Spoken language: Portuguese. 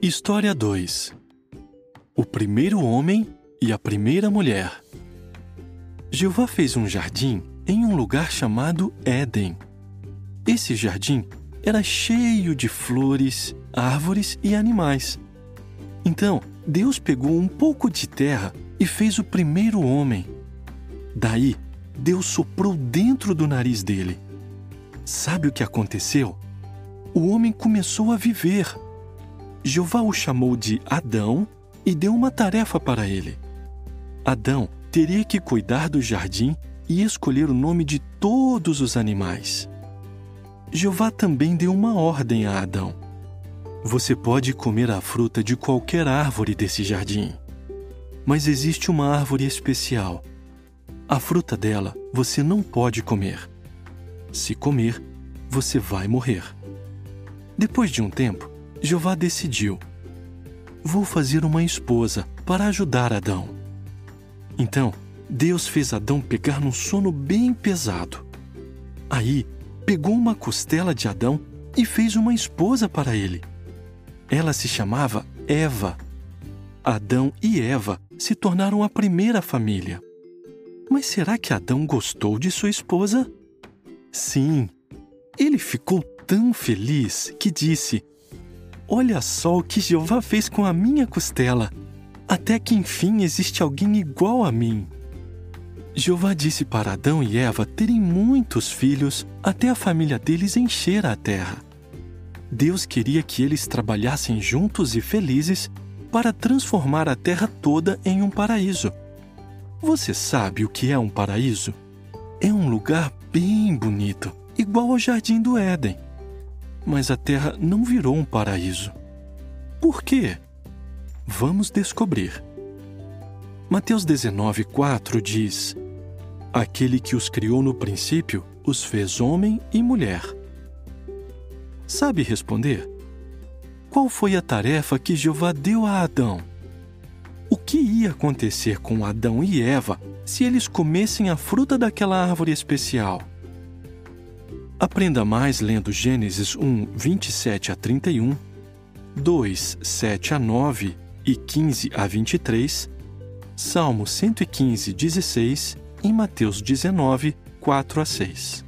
História 2 O primeiro homem e a primeira mulher. Jeová fez um jardim em um lugar chamado Éden. Esse jardim era cheio de flores, árvores e animais. Então, Deus pegou um pouco de terra e fez o primeiro homem. Daí, Deus soprou dentro do nariz dele. Sabe o que aconteceu? O homem começou a viver. Jeová o chamou de Adão e deu uma tarefa para ele. Adão teria que cuidar do jardim e escolher o nome de todos os animais. Jeová também deu uma ordem a Adão: Você pode comer a fruta de qualquer árvore desse jardim, mas existe uma árvore especial. A fruta dela você não pode comer. Se comer, você vai morrer. Depois de um tempo, Jeová decidiu: Vou fazer uma esposa para ajudar Adão. Então, Deus fez Adão pegar num sono bem pesado. Aí, pegou uma costela de Adão e fez uma esposa para ele. Ela se chamava Eva. Adão e Eva se tornaram a primeira família. Mas será que Adão gostou de sua esposa? Sim. Ele ficou tão feliz que disse: Olha só o que Jeová fez com a minha costela. Até que enfim existe alguém igual a mim. Jeová disse para Adão e Eva terem muitos filhos até a família deles encher a terra. Deus queria que eles trabalhassem juntos e felizes para transformar a terra toda em um paraíso. Você sabe o que é um paraíso? É um lugar bem bonito, igual ao jardim do Éden mas a Terra não virou um paraíso. Por quê? Vamos descobrir. Mateus 19:4 diz: Aquele que os criou no princípio os fez homem e mulher. Sabe responder? Qual foi a tarefa que Jeová deu a Adão? O que ia acontecer com Adão e Eva se eles comessem a fruta daquela árvore especial? Aprenda mais lendo Gênesis 1, 27 a 31, 2, 7 a 9 e 15 a 23, Salmo 115, 16 e Mateus 19, 4 a 6.